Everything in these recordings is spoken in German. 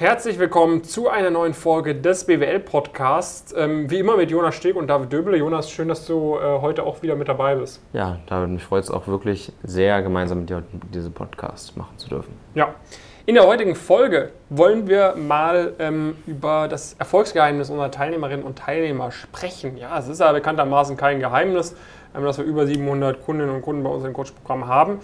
Herzlich willkommen zu einer neuen Folge des BWL-Podcasts. Ähm, wie immer mit Jonas Steg und David Döbele. Jonas, schön, dass du äh, heute auch wieder mit dabei bist. Ja, David, mich freut es auch wirklich sehr, gemeinsam mit dir diesen Podcast machen zu dürfen. Ja. In der heutigen Folge wollen wir mal ähm, über das Erfolgsgeheimnis unserer Teilnehmerinnen und Teilnehmer sprechen. Ja, es ist ja bekanntermaßen kein Geheimnis, ähm, dass wir über 700 Kundinnen und Kunden bei uns im Coach-Programm haben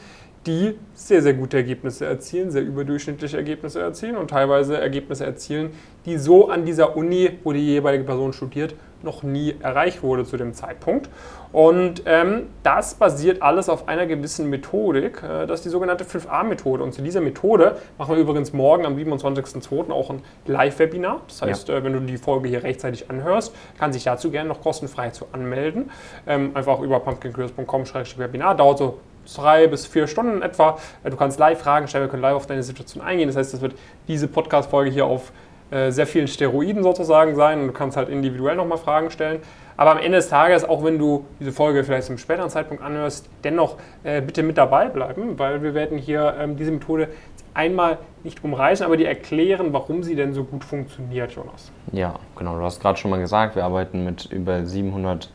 die sehr, sehr gute Ergebnisse erzielen, sehr überdurchschnittliche Ergebnisse erzielen und teilweise Ergebnisse erzielen, die so an dieser Uni, wo die jeweilige Person studiert, noch nie erreicht wurde zu dem Zeitpunkt. Und ähm, das basiert alles auf einer gewissen Methodik, äh, das ist die sogenannte 5a-Methode. Und zu dieser Methode machen wir übrigens morgen am 27.02. auch ein Live-Webinar. Das heißt, ja. äh, wenn du die Folge hier rechtzeitig anhörst, kann sich dazu gerne noch kostenfrei zu anmelden. Ähm, einfach über pumpkincurious.com-webinar. Dauert so drei bis vier Stunden etwa. Äh, du kannst live Fragen stellen, wir können live auf deine Situation eingehen. Das heißt, das wird diese Podcast-Folge hier auf äh, sehr vielen Steroiden sozusagen sein und du kannst halt individuell nochmal Fragen stellen. Aber am Ende des Tages, auch wenn du diese Folge vielleicht zum späteren Zeitpunkt anhörst, dennoch äh, bitte mit dabei bleiben, weil wir werden hier ähm, diese Methode einmal nicht umreißen, aber die erklären, warum sie denn so gut funktioniert, Jonas. Ja, genau. Du hast gerade schon mal gesagt, wir arbeiten mit über 700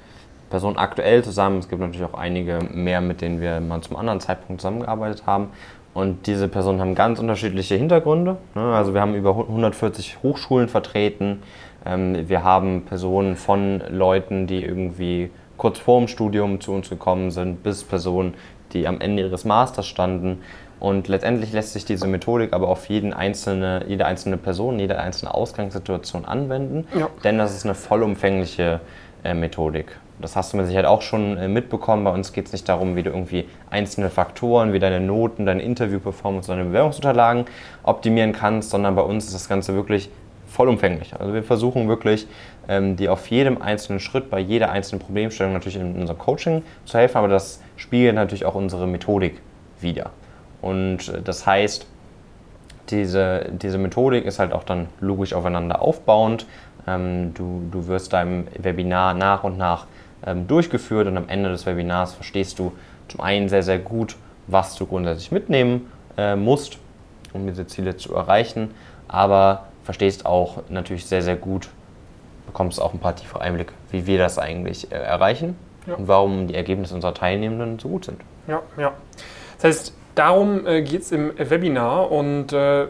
Personen aktuell zusammen. Es gibt natürlich auch einige mehr, mit denen wir mal zum anderen Zeitpunkt zusammengearbeitet haben. Und diese Personen haben ganz unterschiedliche Hintergründe. Ne? Also wir haben über 140 Hochschulen vertreten. Ähm, wir haben Personen von Leuten, die irgendwie kurz vor dem Studium zu uns gekommen sind, bis Personen, die am Ende ihres Masters standen. Und letztendlich lässt sich diese Methodik aber auf jeden einzelne, jede einzelne Person, jede einzelne Ausgangssituation anwenden, ja. denn das ist eine vollumfängliche äh, Methodik das hast du mit Sicherheit auch schon äh, mitbekommen. Bei uns geht es nicht darum, wie du irgendwie einzelne Faktoren wie deine Noten, deine Interview-Performance, deine Bewerbungsunterlagen optimieren kannst, sondern bei uns ist das Ganze wirklich vollumfänglich. Also wir versuchen wirklich, ähm, dir auf jedem einzelnen Schritt, bei jeder einzelnen Problemstellung natürlich in unserem Coaching zu helfen, aber das spiegelt natürlich auch unsere Methodik wider. Und äh, das heißt, diese, diese Methodik ist halt auch dann logisch aufeinander aufbauend. Ähm, du, du wirst deinem Webinar nach und nach durchgeführt und am Ende des Webinars verstehst du zum einen sehr, sehr gut, was du grundsätzlich mitnehmen äh, musst, um diese Ziele zu erreichen, aber verstehst auch natürlich sehr, sehr gut, bekommst auch ein paar tiefe Einblicke, wie wir das eigentlich äh, erreichen ja. und warum die Ergebnisse unserer Teilnehmenden so gut sind. Ja, ja. Das heißt, darum äh, geht es im Webinar und äh,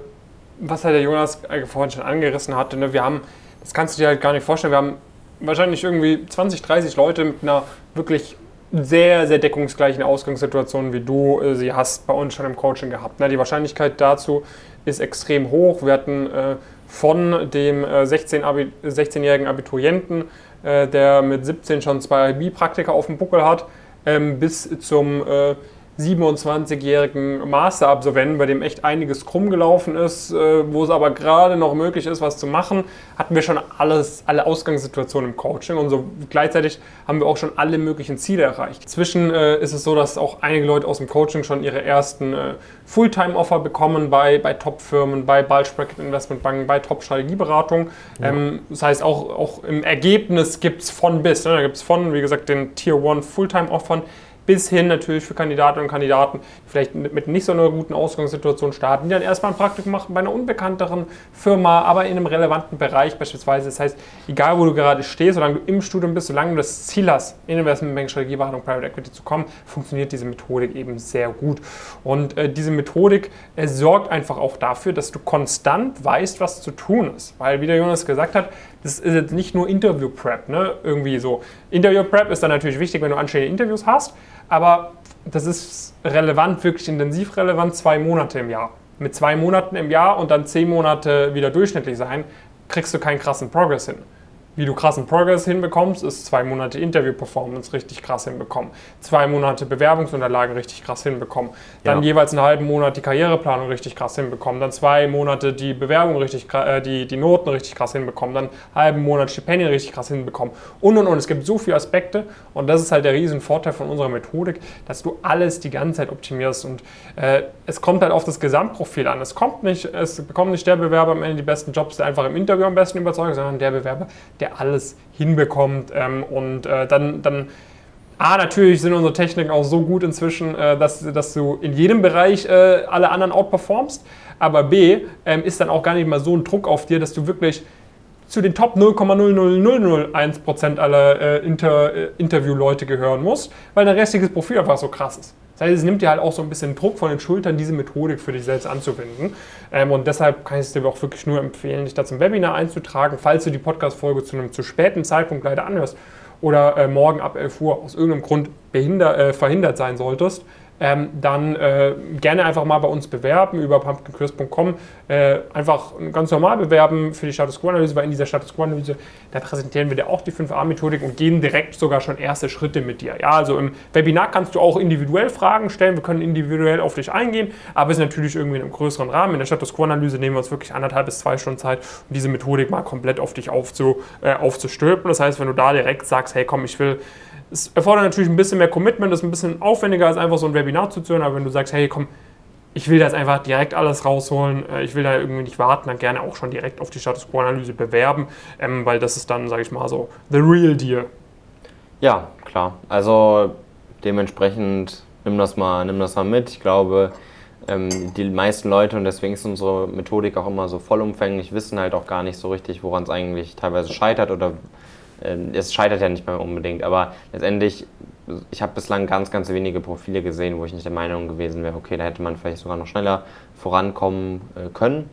was halt der Jonas äh, vorhin schon angerissen hatte, ne, wir haben, das kannst du dir halt gar nicht vorstellen, wir haben wahrscheinlich irgendwie 20, 30 Leute mit einer wirklich sehr, sehr deckungsgleichen Ausgangssituation, wie du äh, sie hast bei uns schon im Coaching gehabt. Ne? Die Wahrscheinlichkeit dazu ist extrem hoch. Wir hatten äh, von dem äh, 16 Abi 16-jährigen Abiturienten, äh, der mit 17 schon zwei IB-Praktika auf dem Buckel hat, ähm, bis zum äh, 27-jährigen Masterabsolventen, bei dem echt einiges krumm gelaufen ist, äh, wo es aber gerade noch möglich ist, was zu machen, hatten wir schon alles, alle Ausgangssituationen im Coaching und so gleichzeitig haben wir auch schon alle möglichen Ziele erreicht. Zwischen äh, ist es so, dass auch einige Leute aus dem Coaching schon ihre ersten äh, Fulltime-Offer bekommen bei, bei Top-Firmen, bei Bulge Bracket Investmentbanken, bei Top-Strategieberatung. Ja. Ähm, das heißt, auch, auch im Ergebnis gibt es von bis. Ne? Da gibt es von, wie gesagt, den Tier 1 Fulltime-Offern bis hin natürlich für Kandidatinnen und Kandidaten, die vielleicht mit nicht so einer guten Ausgangssituation starten, die dann erstmal ein Praktikum machen bei einer unbekannteren Firma, aber in einem relevanten Bereich beispielsweise. Das heißt, egal wo du gerade stehst, solange du im Studium bist, solange du das Ziel hast, in Investmentbank, Strategieberatung, Private Equity zu kommen, funktioniert diese Methodik eben sehr gut. Und äh, diese Methodik äh, sorgt einfach auch dafür, dass du konstant weißt, was zu tun ist. Weil, wie der Jonas gesagt hat, das ist jetzt nicht nur Interview-Prep, ne? Irgendwie so. Interview-Prep ist dann natürlich wichtig, wenn du anstehende Interviews hast, aber das ist relevant, wirklich intensiv relevant, zwei Monate im Jahr. Mit zwei Monaten im Jahr und dann zehn Monate wieder durchschnittlich sein, kriegst du keinen krassen Progress hin wie du krassen Progress hinbekommst, ist zwei Monate Interview-Performance richtig krass hinbekommen, zwei Monate Bewerbungsunterlagen richtig krass hinbekommen, dann ja. jeweils einen halben Monat die Karriereplanung richtig krass hinbekommen, dann zwei Monate die Bewerbung richtig, äh, die, die Noten richtig krass hinbekommen, dann einen halben Monat Stipendien richtig krass hinbekommen. Und und und. Es gibt so viele Aspekte. Und das ist halt der riesen Vorteil von unserer Methodik, dass du alles die ganze Zeit optimierst. Und äh, es kommt halt auf das Gesamtprofil an. Es kommt nicht, es bekommt nicht der Bewerber am Ende die besten Jobs, der einfach im Interview am besten überzeugt, sondern der Bewerber, der alles hinbekommt. Ähm, und äh, dann, dann A, natürlich sind unsere Techniken auch so gut inzwischen, äh, dass, dass du in jedem Bereich äh, alle anderen outperformst. aber B, ähm, ist dann auch gar nicht mal so ein Druck auf dir, dass du wirklich zu den Top 0,00001% aller äh, Inter, äh, Interviewleute gehören musst, weil dein restliches Profil einfach so krass ist. Das heißt, es nimmt dir halt auch so ein bisschen Druck von den Schultern, diese Methodik für dich selbst anzuwenden. Ähm, und deshalb kann ich es dir auch wirklich nur empfehlen, dich da zum Webinar einzutragen, falls du die Podcast-Folge zu einem zu späten Zeitpunkt leider anhörst oder äh, morgen ab 11 Uhr aus irgendeinem Grund behinder, äh, verhindert sein solltest ähm, dann äh, gerne einfach mal bei uns bewerben über pumpkincrisp.com. Äh, einfach ganz normal bewerben für die Status Quo-Analyse, weil in dieser Status Quo-Analyse, da präsentieren wir dir auch die 5a-Methodik und gehen direkt sogar schon erste Schritte mit dir. Ja, also im Webinar kannst du auch individuell Fragen stellen, wir können individuell auf dich eingehen, aber es ist natürlich irgendwie in einem größeren Rahmen. In der Status Quo-Analyse nehmen wir uns wirklich anderthalb bis zwei Stunden Zeit, um diese Methodik mal komplett auf dich aufzu, äh, aufzustülpen. Das heißt, wenn du da direkt sagst, hey komm, ich will es erfordert natürlich ein bisschen mehr Commitment, ist ein bisschen aufwendiger als einfach so ein Webinar zu zuzuhören, aber wenn du sagst, hey, komm, ich will das einfach direkt alles rausholen, äh, ich will da irgendwie nicht warten, dann gerne auch schon direkt auf die Status Quo-Analyse bewerben, ähm, weil das ist dann, sage ich mal so, the real deal. Ja, klar. Also dementsprechend nimm das mal, nimm das mal mit. Ich glaube, ähm, die meisten Leute, und deswegen ist unsere Methodik auch immer so vollumfänglich, wissen halt auch gar nicht so richtig, woran es eigentlich teilweise scheitert oder es scheitert ja nicht mehr unbedingt, aber letztendlich, ich habe bislang ganz, ganz wenige Profile gesehen, wo ich nicht der Meinung gewesen wäre, okay, da hätte man vielleicht sogar noch schneller vorankommen äh, können.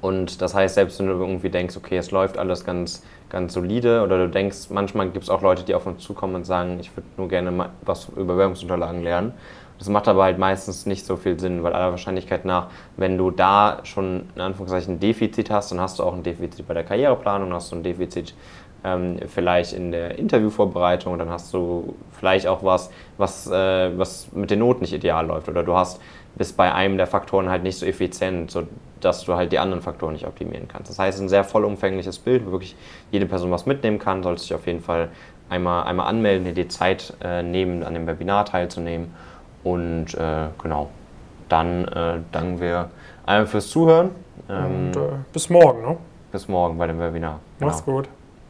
Und das heißt, selbst wenn du irgendwie denkst, okay, es läuft alles ganz, ganz solide, oder du denkst, manchmal gibt es auch Leute, die auf uns zukommen und sagen, ich würde nur gerne was über Werbungsunterlagen lernen. Das macht aber halt meistens nicht so viel Sinn, weil aller Wahrscheinlichkeit nach, wenn du da schon in Anführungszeichen ein Defizit hast, dann hast du auch ein Defizit bei der Karriereplanung, hast du ein Defizit ähm, vielleicht in der Interviewvorbereitung, dann hast du vielleicht auch was, was, äh, was mit den Noten nicht ideal läuft oder du hast bist bei einem der Faktoren halt nicht so effizient, sodass du halt die anderen Faktoren nicht optimieren kannst. Das heißt, ein sehr vollumfängliches Bild, wo wirklich jede Person was mitnehmen kann, solltest du dich auf jeden Fall einmal, einmal anmelden, dir die Zeit äh, nehmen, an dem Webinar teilzunehmen und äh, genau, dann äh, danken wir allen fürs Zuhören. Ähm, und äh, bis morgen, ne? Bis morgen bei dem Webinar. Mach's genau. gut.